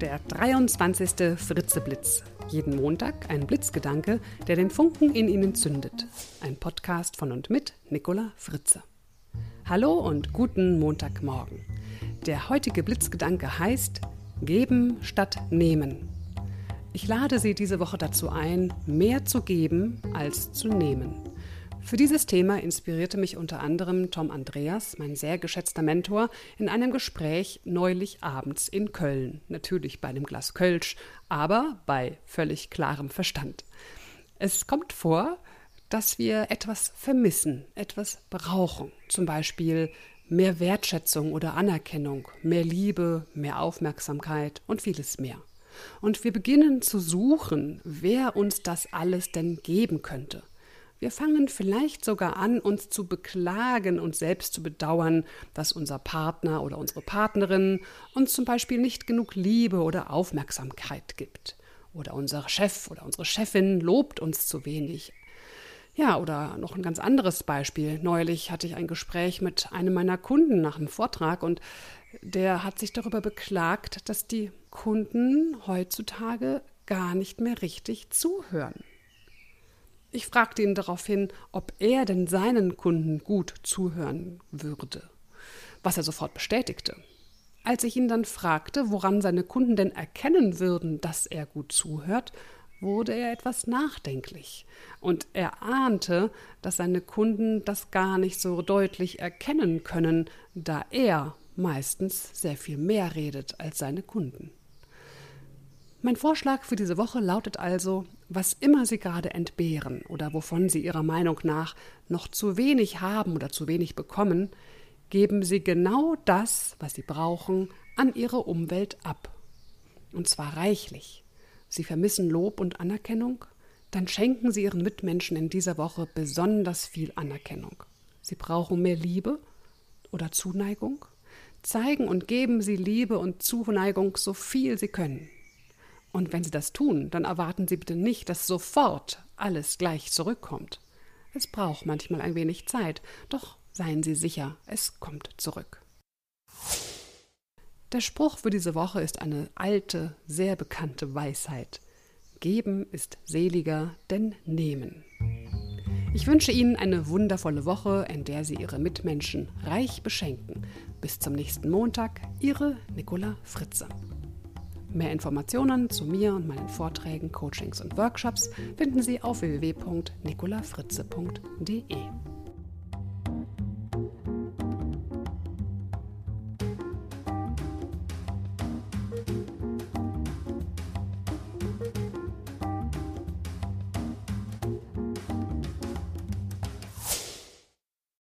Der 23. Fritzeblitz. Jeden Montag ein Blitzgedanke, der den Funken in Ihnen zündet. Ein Podcast von und mit Nicola Fritze. Hallo und guten Montagmorgen. Der heutige Blitzgedanke heißt Geben statt Nehmen. Ich lade Sie diese Woche dazu ein, mehr zu geben als zu nehmen. Für dieses Thema inspirierte mich unter anderem Tom Andreas, mein sehr geschätzter Mentor, in einem Gespräch neulich abends in Köln. Natürlich bei einem Glas Kölsch, aber bei völlig klarem Verstand. Es kommt vor, dass wir etwas vermissen, etwas brauchen. Zum Beispiel mehr Wertschätzung oder Anerkennung, mehr Liebe, mehr Aufmerksamkeit und vieles mehr. Und wir beginnen zu suchen, wer uns das alles denn geben könnte. Wir fangen vielleicht sogar an, uns zu beklagen und selbst zu bedauern, dass unser Partner oder unsere Partnerin uns zum Beispiel nicht genug Liebe oder Aufmerksamkeit gibt. Oder unser Chef oder unsere Chefin lobt uns zu wenig. Ja, oder noch ein ganz anderes Beispiel. Neulich hatte ich ein Gespräch mit einem meiner Kunden nach einem Vortrag und der hat sich darüber beklagt, dass die Kunden heutzutage gar nicht mehr richtig zuhören. Ich fragte ihn daraufhin, ob er denn seinen Kunden gut zuhören würde, was er sofort bestätigte. Als ich ihn dann fragte, woran seine Kunden denn erkennen würden, dass er gut zuhört, wurde er etwas nachdenklich, und er ahnte, dass seine Kunden das gar nicht so deutlich erkennen können, da er meistens sehr viel mehr redet als seine Kunden. Mein Vorschlag für diese Woche lautet also, was immer Sie gerade entbehren oder wovon Sie Ihrer Meinung nach noch zu wenig haben oder zu wenig bekommen, geben Sie genau das, was Sie brauchen, an Ihre Umwelt ab. Und zwar reichlich. Sie vermissen Lob und Anerkennung? Dann schenken Sie Ihren Mitmenschen in dieser Woche besonders viel Anerkennung. Sie brauchen mehr Liebe oder Zuneigung? Zeigen und geben Sie Liebe und Zuneigung so viel Sie können. Und wenn Sie das tun, dann erwarten Sie bitte nicht, dass sofort alles gleich zurückkommt. Es braucht manchmal ein wenig Zeit, doch seien Sie sicher, es kommt zurück. Der Spruch für diese Woche ist eine alte, sehr bekannte Weisheit. Geben ist seliger denn nehmen. Ich wünsche Ihnen eine wundervolle Woche, in der Sie Ihre Mitmenschen reich beschenken. Bis zum nächsten Montag, Ihre Nicola Fritze. Mehr Informationen zu mir und meinen Vorträgen, Coachings und Workshops finden Sie auf www.nicolafritze.de.